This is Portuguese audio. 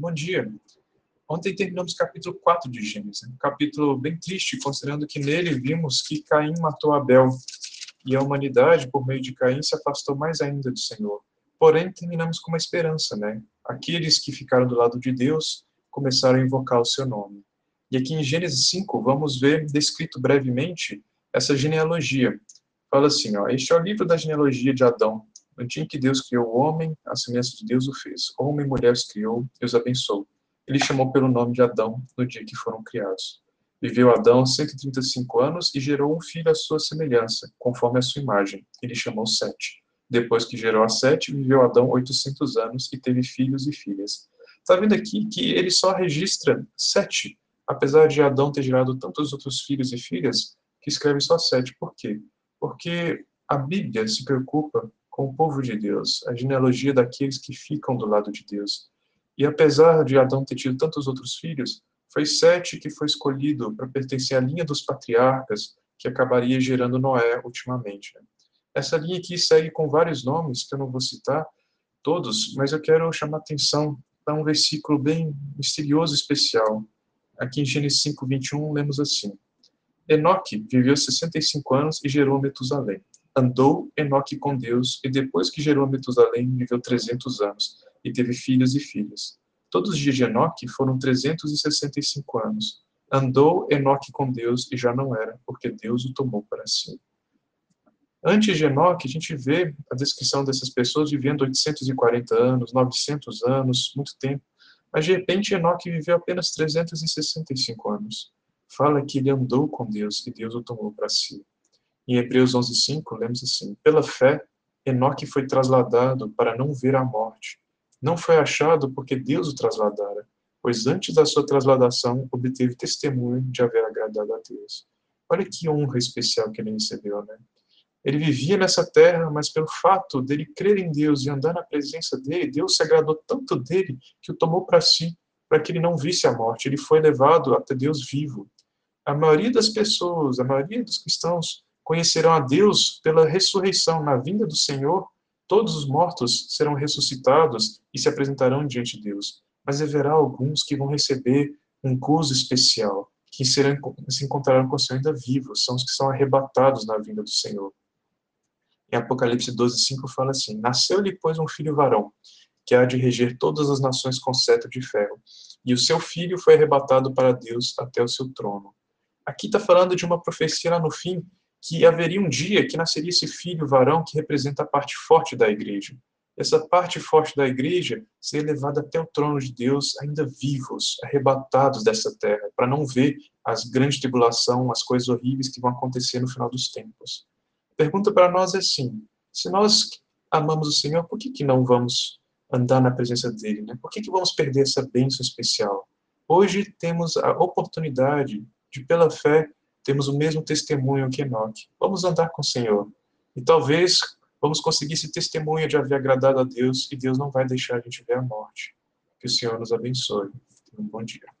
Bom dia. Ontem terminamos o capítulo 4 de Gênesis, um capítulo bem triste, considerando que nele vimos que Caim matou Abel e a humanidade, por meio de Caim, se afastou mais ainda do Senhor. Porém, terminamos com uma esperança, né? Aqueles que ficaram do lado de Deus começaram a invocar o seu nome. E aqui em Gênesis 5, vamos ver descrito brevemente essa genealogia. Fala assim, ó, este é o livro da genealogia de Adão, no dia em que Deus criou o homem, a semelhança de Deus o fez. Homem e mulher os criou, Deus abençoou. Ele chamou pelo nome de Adão no dia que foram criados. Viveu Adão 135 anos e gerou um filho à sua semelhança, conforme a sua imagem. Ele chamou Sete. Depois que gerou a Sete, viveu Adão 800 anos e teve filhos e filhas. Está vendo aqui que ele só registra Sete, apesar de Adão ter gerado tantos outros filhos e filhas, que escreve só Sete. Por quê? Porque a Bíblia se preocupa com o povo de Deus, a genealogia daqueles que ficam do lado de Deus. E apesar de Adão ter tido tantos outros filhos, foi Sete que foi escolhido para pertencer à linha dos patriarcas, que acabaria gerando Noé ultimamente. Né? Essa linha aqui segue com vários nomes, que eu não vou citar todos, mas eu quero chamar atenção para um versículo bem misterioso especial. Aqui em Gênesis 5, 21, lemos assim. Enoque viveu 65 anos e gerou Metusalém. Andou Enoque com Deus, e depois que gerou Metusalém, viveu 300 anos, e teve filhos e filhas. Todos os dias de Enoque foram 365 anos. Andou Enoque com Deus, e já não era, porque Deus o tomou para si. Antes de Enoque, a gente vê a descrição dessas pessoas vivendo 840 anos, 900 anos, muito tempo. Mas de repente Enoque viveu apenas 365 anos. Fala que ele andou com Deus e Deus o tomou para si. Em Hebreus 11:5 lemos assim: Pela fé, Enoque foi trasladado para não ver a morte. Não foi achado porque Deus o trasladara, pois antes da sua trasladação obteve testemunho de haver agradado a Deus. Olha que honra especial que ele recebeu, né? Ele vivia nessa terra, mas pelo fato dele crer em Deus e andar na presença dele, Deus se agradou tanto dele que o tomou para si, para que ele não visse a morte. Ele foi levado até Deus vivo. A maioria das pessoas, a maioria dos cristãos, conhecerão a Deus pela ressurreição, na vinda do Senhor, todos os mortos serão ressuscitados e se apresentarão diante de Deus. Mas haverá alguns que vão receber um gozo especial, que serão, se encontrarão com o Senhor ainda vivos, são os que são arrebatados na vinda do Senhor. Em Apocalipse 12, 5 fala assim: Nasceu-lhe, pois, um filho varão, que há de reger todas as nações com cetro de ferro, e o seu filho foi arrebatado para Deus até o seu trono. Aqui está falando de uma profecia lá no fim, que haveria um dia que nasceria esse filho varão que representa a parte forte da igreja. Essa parte forte da igreja seria levada até o trono de Deus, ainda vivos, arrebatados dessa terra, para não ver as grandes tribulação, as coisas horríveis que vão acontecer no final dos tempos. A pergunta para nós é assim: se nós amamos o Senhor, por que, que não vamos andar na presença dele? Né? Por que, que vamos perder essa bênção especial? Hoje temos a oportunidade de, pela fé, temos o mesmo testemunho que Enoque. Vamos andar com o Senhor. E talvez vamos conseguir esse testemunho de haver agradado a Deus e Deus não vai deixar a gente ver a morte. Que o Senhor nos abençoe. Um bom dia.